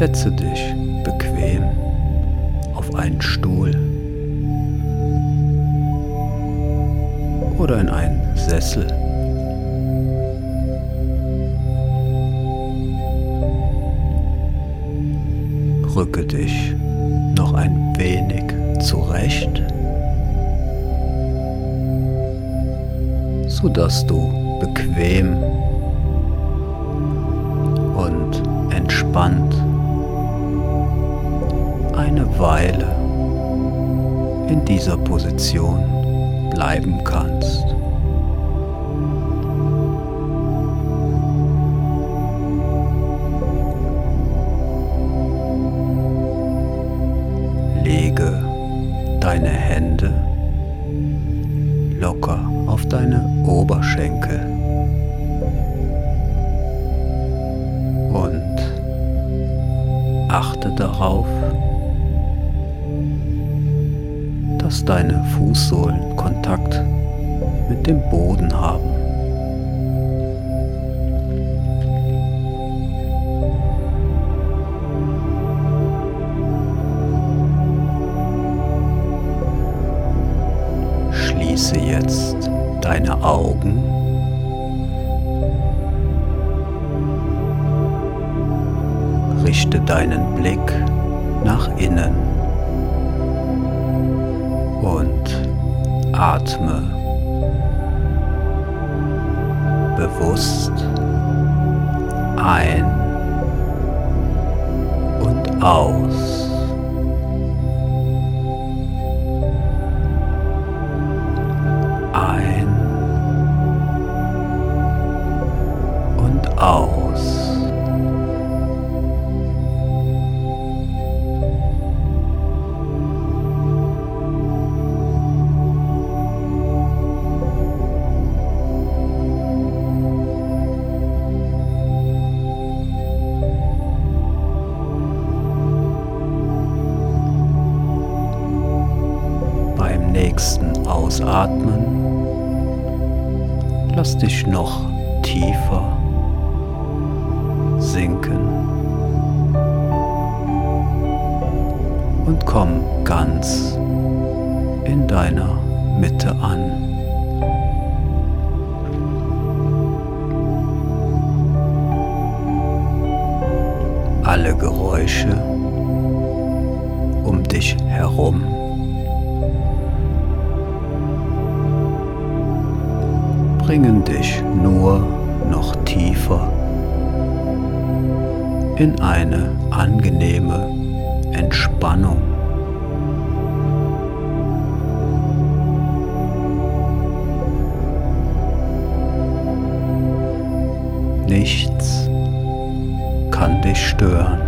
Setze dich bequem auf einen Stuhl oder in einen Sessel. Rücke dich noch ein wenig zurecht, sodass du bequem und entspannt eine Weile in dieser Position bleiben kannst. Lege deine Hände locker auf deine Oberschenkel und achte darauf, dass deine Fußsohlen Kontakt mit dem Boden haben. Schließe jetzt deine Augen. Richte deinen Blick nach innen atme bewusst ein und aus. Und komm ganz in deiner Mitte an. Alle Geräusche um dich herum bringen dich nur noch tiefer in eine angenehme Entspannung. Nichts kann dich stören.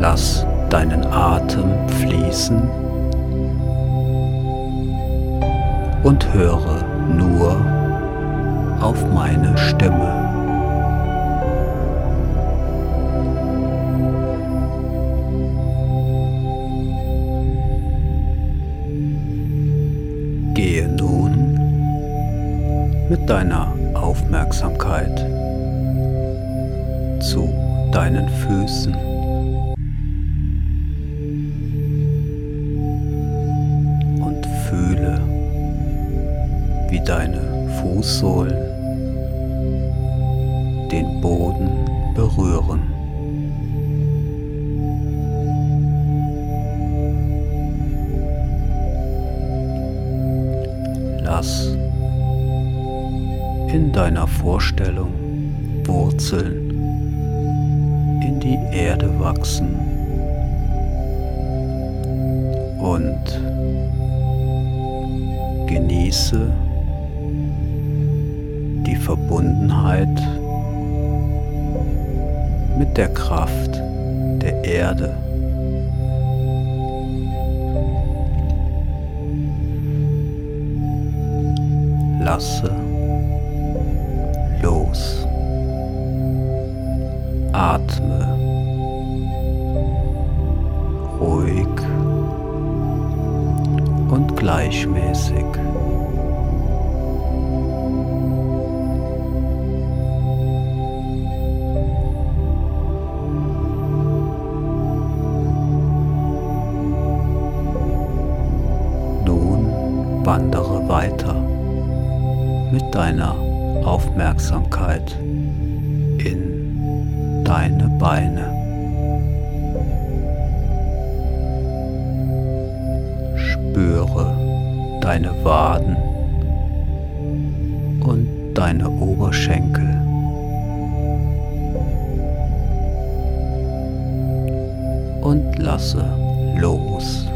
Lass deinen Atem fließen und höre nur auf meine Stimme. Mit deiner Aufmerksamkeit zu deinen Füßen. Und fühle, wie deine Fußsohlen den Boden berühren. Deiner Vorstellung Wurzeln in die Erde wachsen und genieße die Verbundenheit mit der Kraft der Erde. Lasse gleichmäßig. Nun wandere weiter mit deiner Aufmerksamkeit Und lasse los.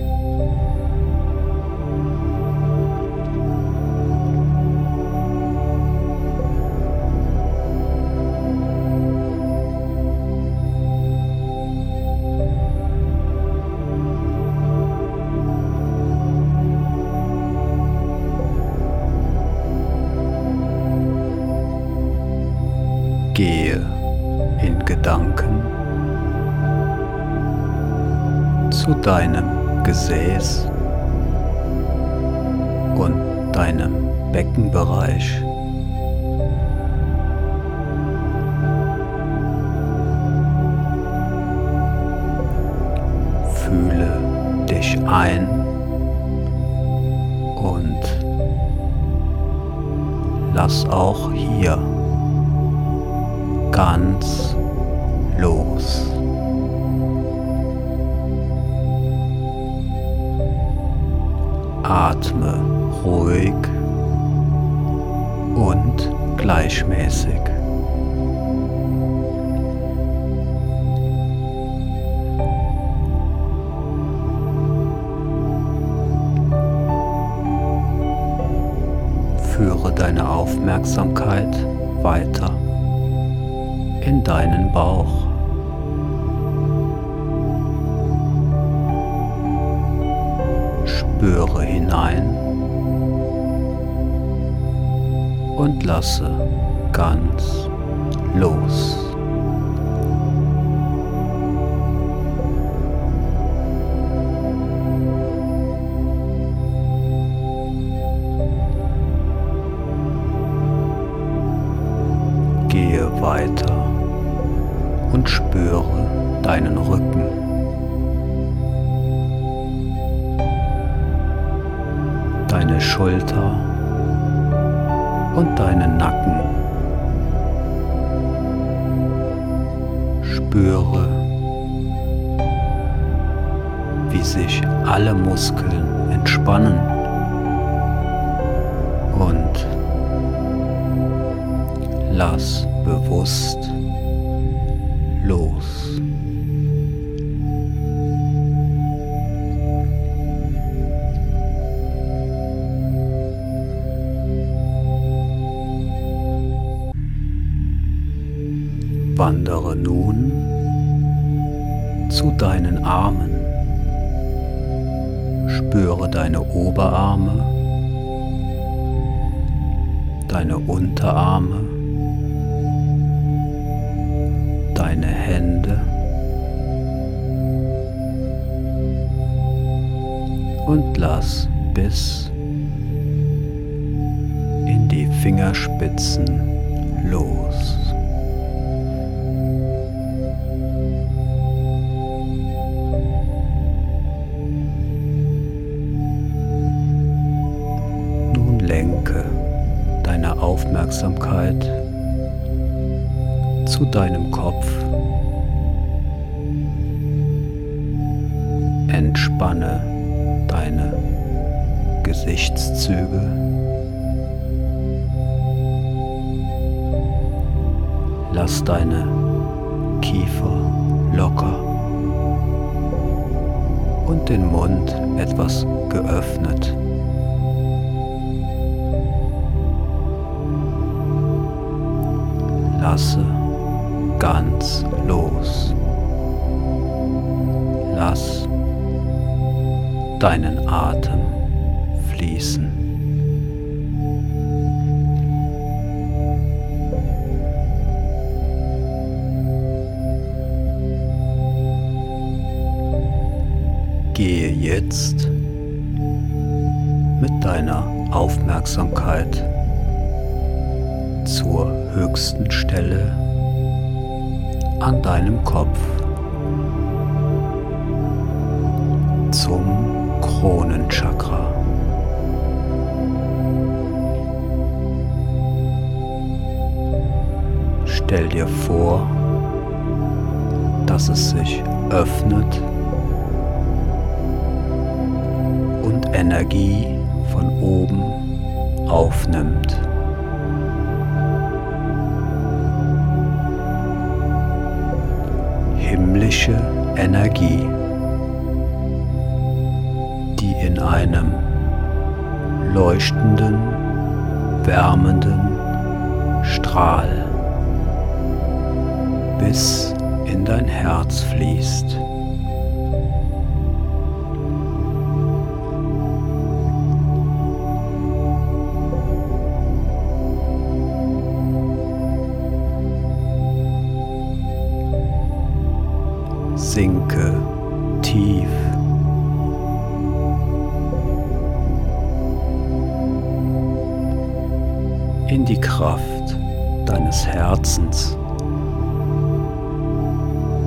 Deinem Gesäß und deinem Beckenbereich. Fühle dich ein und lass auch hier ganz los. Atme ruhig und gleichmäßig. Führe deine Aufmerksamkeit weiter in deinen Bauch. Spüre hinein und lasse ganz los. Gehe weiter Schulter und deinen Nacken. Spüre, wie sich alle Muskeln entspannen und lass bewusst Wandere nun zu deinen Armen. Spüre deine Oberarme, deine Unterarme, deine Hände und lass bis in die Fingerspitzen los. Aufmerksamkeit zu deinem Kopf. Entspanne deine Gesichtszüge. Lass deine Kiefer locker und den Mund etwas geöffnet. Lasse ganz los. Lass deinen Atem fließen. Gehe jetzt deiner Aufmerksamkeit zur höchsten Stelle an deinem Kopf, zum Kronenchakra. Stell dir vor, dass es sich öffnet und Energie von oben aufnimmt. Himmlische Energie, die in einem leuchtenden, wärmenden Strahl bis in dein Herz fließt. Sinke tief. in die Kraft deines Herzens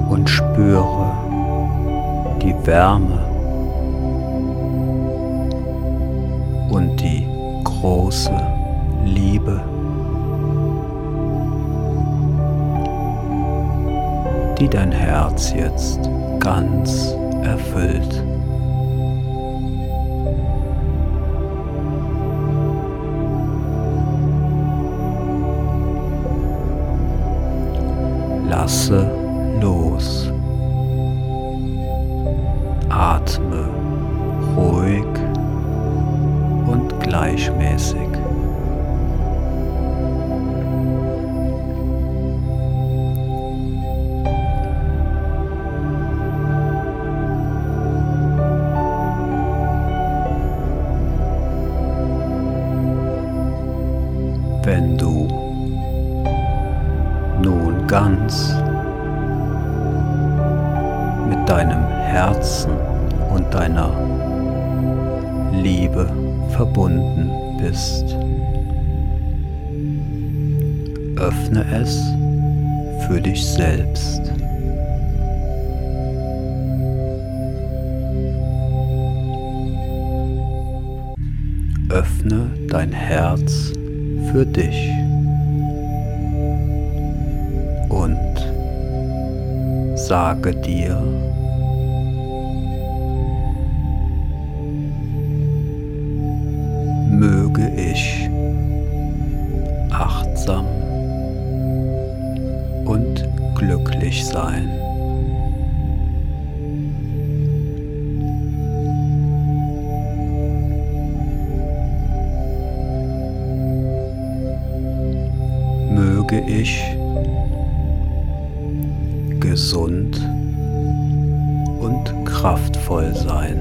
und spüre die Wärme und die große Liebe, die dein Herz jetzt ganz erfüllt. Lasse los. Atme ruhig und gleichmäßig. Für dich selbst. Öffne dein Herz für dich. Und sage dir, kraftvoll sein.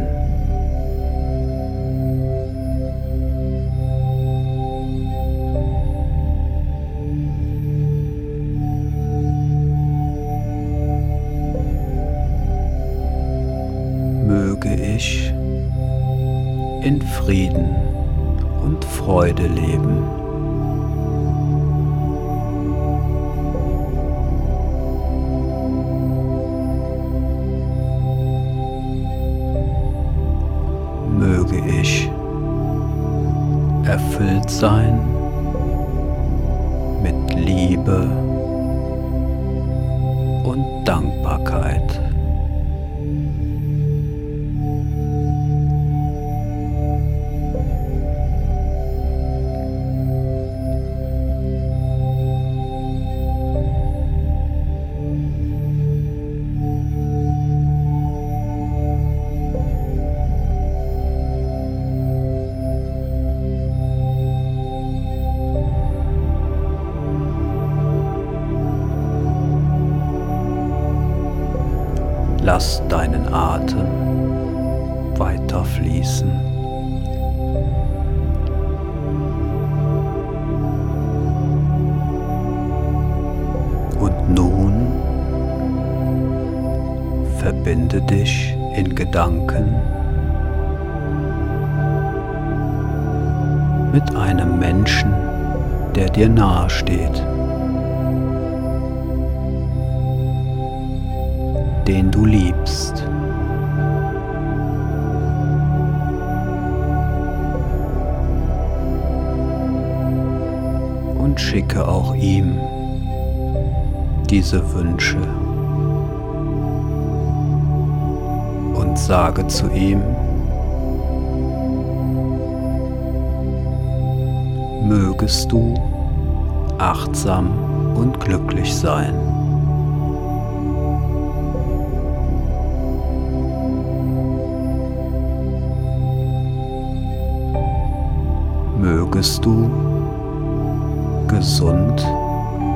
ich in Frieden und Freude leben. Lass deinen Atem weiter fließen. Und nun verbinde dich in Gedanken mit einem Menschen, der dir nahe steht, den du liebst. Und schicke auch ihm diese Wünsche und sage zu ihm, mögest du achtsam und glücklich sein. Mögest du gesund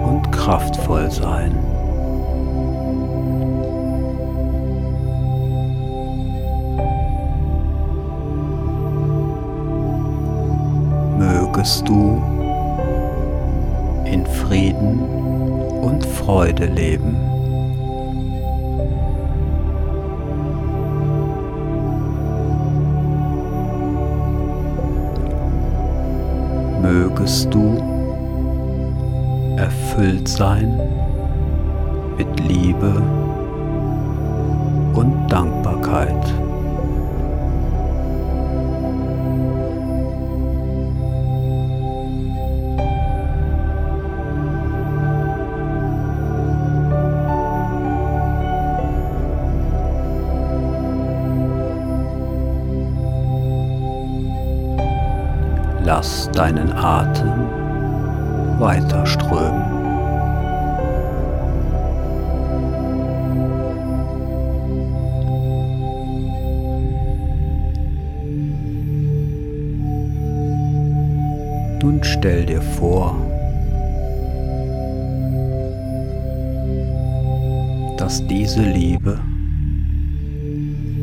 und kraftvoll sein. mögest du in Frieden und Freude leben. Mögest du erfüllt sein mit Liebe und Dankbarkeit. Lass deinen Atem weiter strömen. Nun stell dir vor, dass diese Liebe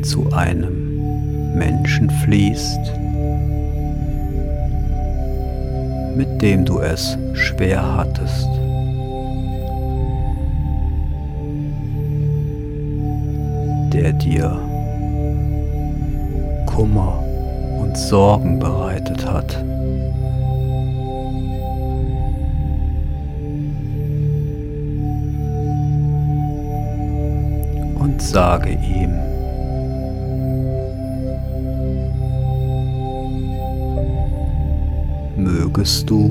zu einem Menschen fließt, mit dem du es schwer hattest. der dir Kummer und Sorgen bereitet hat. Und sage ihm, mögest du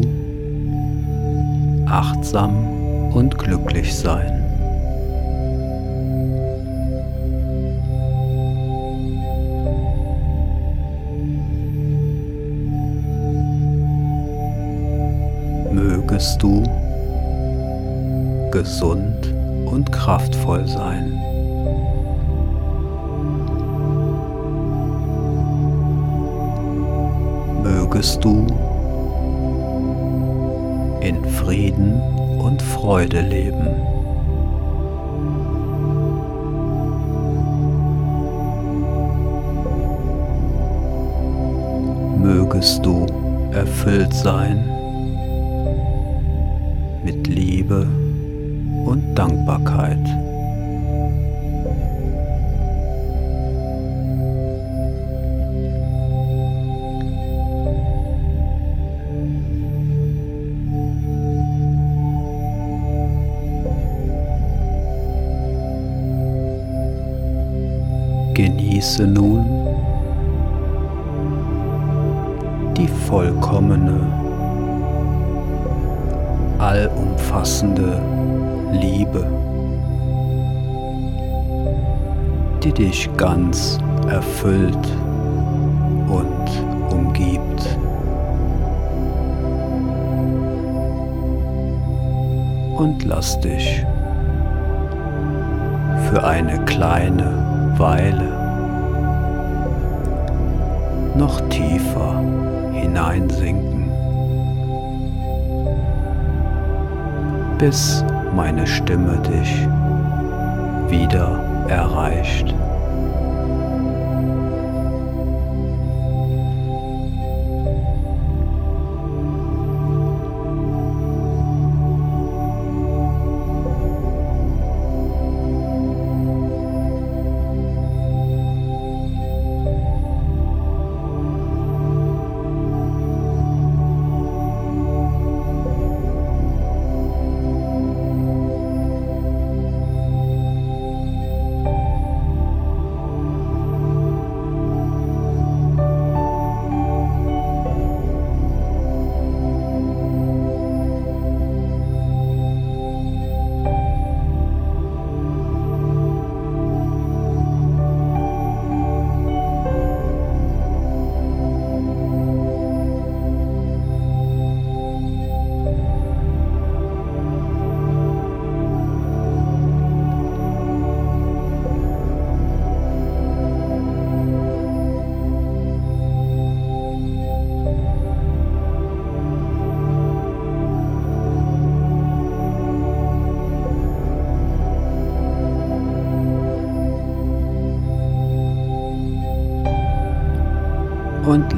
achtsam und glücklich sein. Mögest du gesund und kraftvoll sein. Mögest du in Frieden und Freude leben. Mögest du erfüllt sein mit Liebe und Dankbarkeit. Genieße nun die vollkommene, allumfassende Liebe, die dich ganz erfüllt und umgibt. Und lass dich für eine kleine Weile noch tiefer hineinsinken, bis meine Stimme dich wieder erreicht.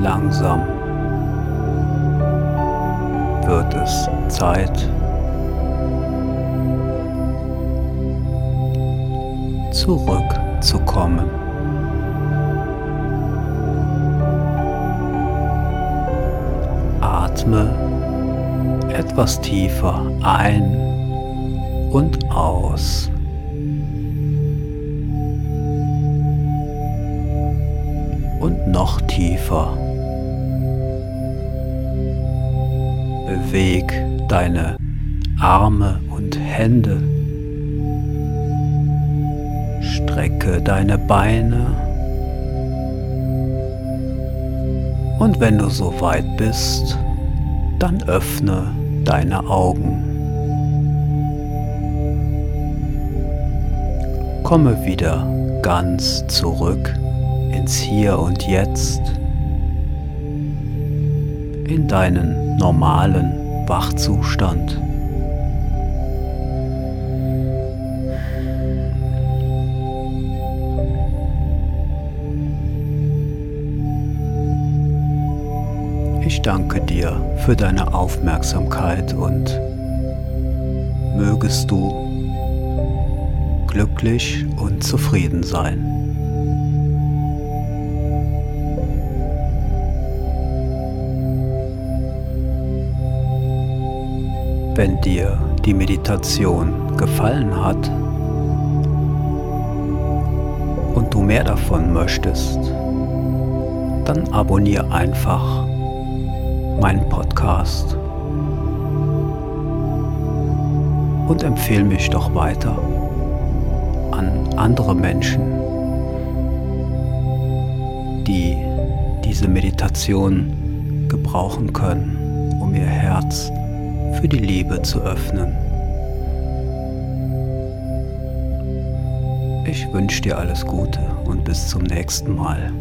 Langsam wird es Zeit, zurückzukommen. Atme etwas tiefer ein und aus. Und noch tiefer. Beweg deine Arme und Hände. Strecke deine Beine. Und wenn du so weit bist, dann öffne deine Augen. Komme wieder ganz zurück ins Hier und Jetzt, in deinen normalen Wachzustand. Ich danke dir für deine Aufmerksamkeit und mögest du glücklich und zufrieden sein. Wenn dir die Meditation gefallen hat und du mehr davon möchtest, dann abonniere einfach meinen Podcast und empfehle mich doch weiter an andere Menschen, die diese Meditation gebrauchen können, um ihr Herz für die Liebe zu öffnen. Ich wünsche dir alles Gute und bis zum nächsten Mal.